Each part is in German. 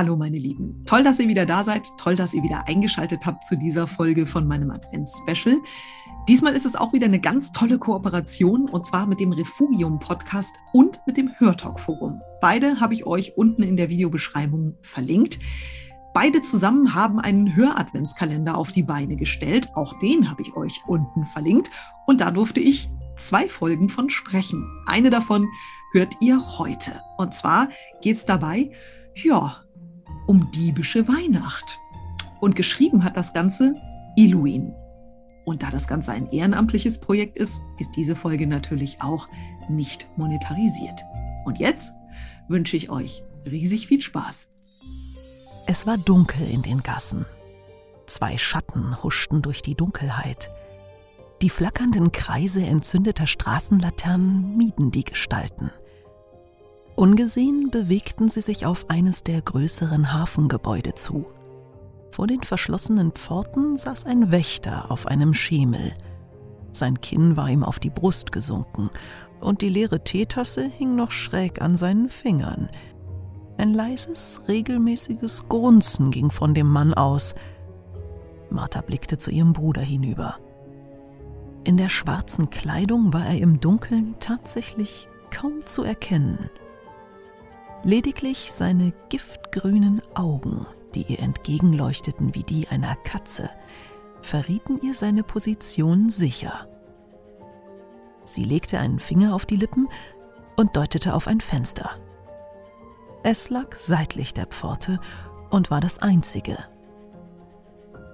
Hallo meine Lieben. Toll, dass ihr wieder da seid. Toll, dass ihr wieder eingeschaltet habt zu dieser Folge von meinem Advents-Special. Diesmal ist es auch wieder eine ganz tolle Kooperation und zwar mit dem Refugium Podcast und mit dem Hörtalk Forum. Beide habe ich euch unten in der Videobeschreibung verlinkt. Beide zusammen haben einen Höradventskalender auf die Beine gestellt. Auch den habe ich euch unten verlinkt. Und da durfte ich zwei Folgen von sprechen. Eine davon hört ihr heute. Und zwar geht es dabei, ja, um diebische Weihnacht. Und geschrieben hat das Ganze Iluin. Und da das Ganze ein ehrenamtliches Projekt ist, ist diese Folge natürlich auch nicht monetarisiert. Und jetzt wünsche ich euch riesig viel Spaß. Es war dunkel in den Gassen. Zwei Schatten huschten durch die Dunkelheit. Die flackernden Kreise entzündeter Straßenlaternen mieden die Gestalten. Ungesehen bewegten sie sich auf eines der größeren Hafengebäude zu. Vor den verschlossenen Pforten saß ein Wächter auf einem Schemel. Sein Kinn war ihm auf die Brust gesunken und die leere Teetasse hing noch schräg an seinen Fingern. Ein leises, regelmäßiges Grunzen ging von dem Mann aus. Martha blickte zu ihrem Bruder hinüber. In der schwarzen Kleidung war er im Dunkeln tatsächlich kaum zu erkennen. Lediglich seine giftgrünen Augen, die ihr entgegenleuchteten wie die einer Katze, verrieten ihr seine Position sicher. Sie legte einen Finger auf die Lippen und deutete auf ein Fenster. Es lag seitlich der Pforte und war das einzige.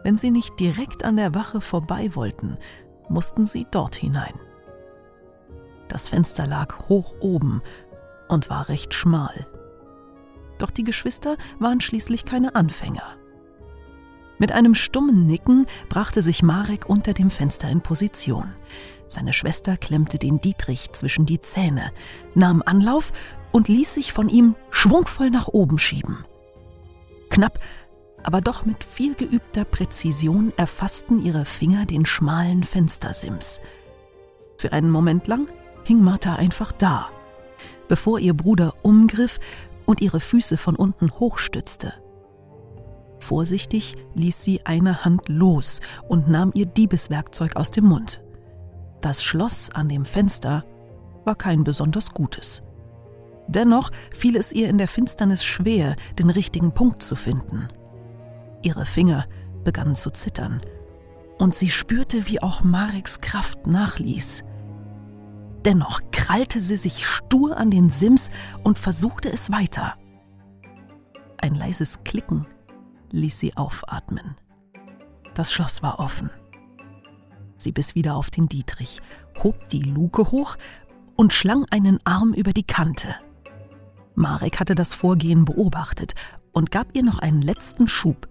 Wenn sie nicht direkt an der Wache vorbei wollten, mussten sie dort hinein. Das Fenster lag hoch oben und war recht schmal. Doch die Geschwister waren schließlich keine Anfänger. Mit einem stummen Nicken brachte sich Marek unter dem Fenster in Position. Seine Schwester klemmte den Dietrich zwischen die Zähne, nahm Anlauf und ließ sich von ihm schwungvoll nach oben schieben. Knapp, aber doch mit viel geübter Präzision erfassten ihre Finger den schmalen Fenstersims. Für einen Moment lang hing Martha einfach da. Bevor ihr Bruder umgriff, und ihre Füße von unten hochstützte. Vorsichtig ließ sie eine Hand los und nahm ihr Diebeswerkzeug aus dem Mund. Das Schloss an dem Fenster war kein besonders gutes. Dennoch fiel es ihr in der Finsternis schwer, den richtigen Punkt zu finden. Ihre Finger begannen zu zittern, und sie spürte, wie auch Mareks Kraft nachließ. Dennoch krallte sie sich stur an den Sims und versuchte es weiter. Ein leises Klicken ließ sie aufatmen. Das Schloss war offen. Sie biss wieder auf den Dietrich, hob die Luke hoch und schlang einen Arm über die Kante. Marek hatte das Vorgehen beobachtet und gab ihr noch einen letzten Schub,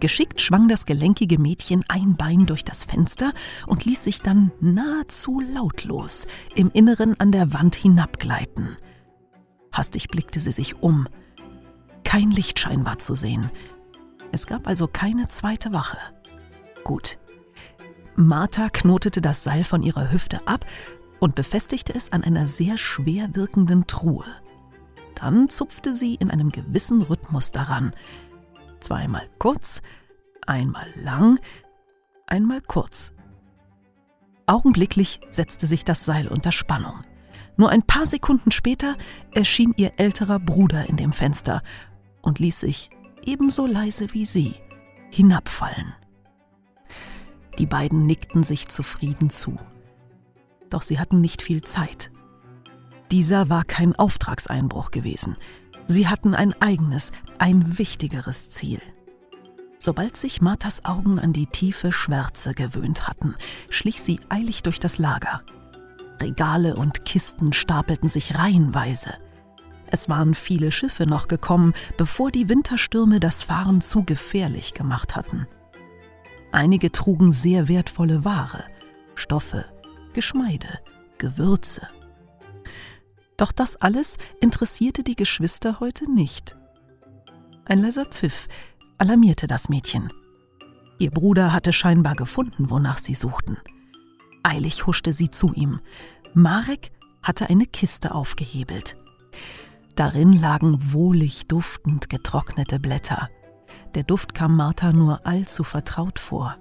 Geschickt schwang das gelenkige Mädchen ein Bein durch das Fenster und ließ sich dann nahezu lautlos im Inneren an der Wand hinabgleiten. Hastig blickte sie sich um. Kein Lichtschein war zu sehen. Es gab also keine zweite Wache. Gut. Martha knotete das Seil von ihrer Hüfte ab und befestigte es an einer sehr schwer wirkenden Truhe. Dann zupfte sie in einem gewissen Rhythmus daran, Zweimal kurz, einmal lang, einmal kurz. Augenblicklich setzte sich das Seil unter Spannung. Nur ein paar Sekunden später erschien ihr älterer Bruder in dem Fenster und ließ sich, ebenso leise wie sie, hinabfallen. Die beiden nickten sich zufrieden zu. Doch sie hatten nicht viel Zeit. Dieser war kein Auftragseinbruch gewesen. Sie hatten ein eigenes, ein wichtigeres Ziel. Sobald sich Marthas Augen an die tiefe Schwärze gewöhnt hatten, schlich sie eilig durch das Lager. Regale und Kisten stapelten sich reihenweise. Es waren viele Schiffe noch gekommen, bevor die Winterstürme das Fahren zu gefährlich gemacht hatten. Einige trugen sehr wertvolle Ware, Stoffe, Geschmeide, Gewürze. Doch das alles interessierte die Geschwister heute nicht. Ein leiser Pfiff alarmierte das Mädchen. Ihr Bruder hatte scheinbar gefunden, wonach sie suchten. Eilig huschte sie zu ihm. Marek hatte eine Kiste aufgehebelt. Darin lagen wohlig duftend getrocknete Blätter. Der Duft kam Martha nur allzu vertraut vor.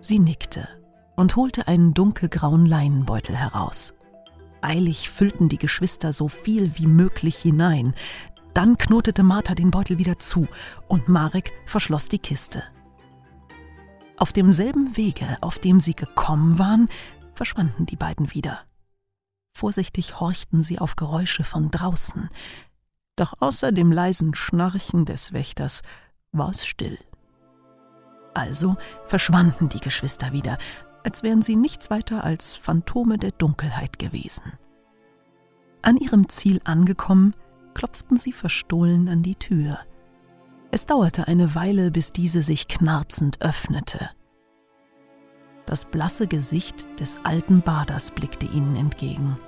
Sie nickte und holte einen dunkelgrauen Leinenbeutel heraus. Eilig füllten die Geschwister so viel wie möglich hinein. Dann knotete Martha den Beutel wieder zu und Marek verschloss die Kiste. Auf demselben Wege, auf dem sie gekommen waren, verschwanden die beiden wieder. Vorsichtig horchten sie auf Geräusche von draußen, doch außer dem leisen Schnarchen des Wächters war es still. Also verschwanden die Geschwister wieder, als wären sie nichts weiter als Phantome der Dunkelheit gewesen. An ihrem Ziel angekommen, klopften sie verstohlen an die Tür. Es dauerte eine Weile, bis diese sich knarzend öffnete. Das blasse Gesicht des alten Baders blickte ihnen entgegen.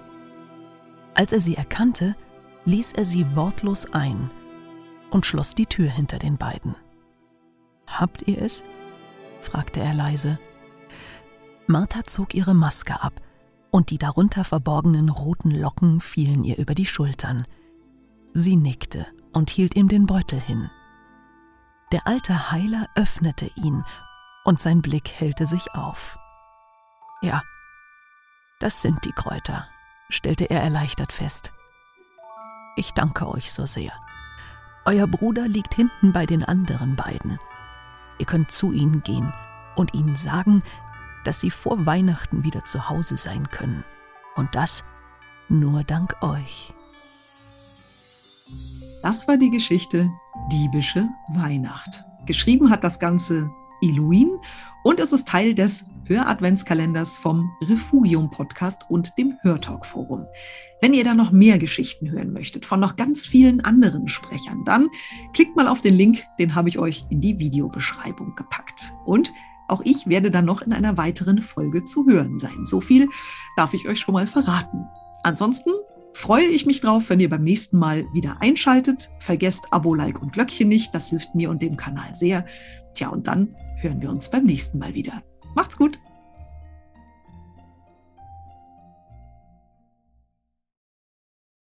Als er sie erkannte, ließ er sie wortlos ein und schloss die Tür hinter den beiden. Habt ihr es? fragte er leise. Martha zog ihre Maske ab, und die darunter verborgenen roten Locken fielen ihr über die Schultern. Sie nickte und hielt ihm den Beutel hin. Der alte Heiler öffnete ihn, und sein Blick hellte sich auf. Ja, das sind die Kräuter, stellte er erleichtert fest. Ich danke euch so sehr. Euer Bruder liegt hinten bei den anderen beiden. Ihr könnt zu ihnen gehen und ihnen sagen, dass sie vor Weihnachten wieder zu Hause sein können. Und das nur dank euch. Das war die Geschichte Diebische Weihnacht. Geschrieben hat das Ganze Elohim und es ist Teil des Höradventskalenders vom Refugium Podcast und dem Hörtalk Forum. Wenn ihr da noch mehr Geschichten hören möchtet von noch ganz vielen anderen Sprechern, dann klickt mal auf den Link, den habe ich euch in die Videobeschreibung gepackt. Und auch ich werde dann noch in einer weiteren Folge zu hören sein. So viel darf ich euch schon mal verraten. Ansonsten freue ich mich drauf, wenn ihr beim nächsten Mal wieder einschaltet. Vergesst Abo, Like und Glöckchen nicht, das hilft mir und dem Kanal sehr. Tja, und dann hören wir uns beim nächsten Mal wieder. Macht's gut!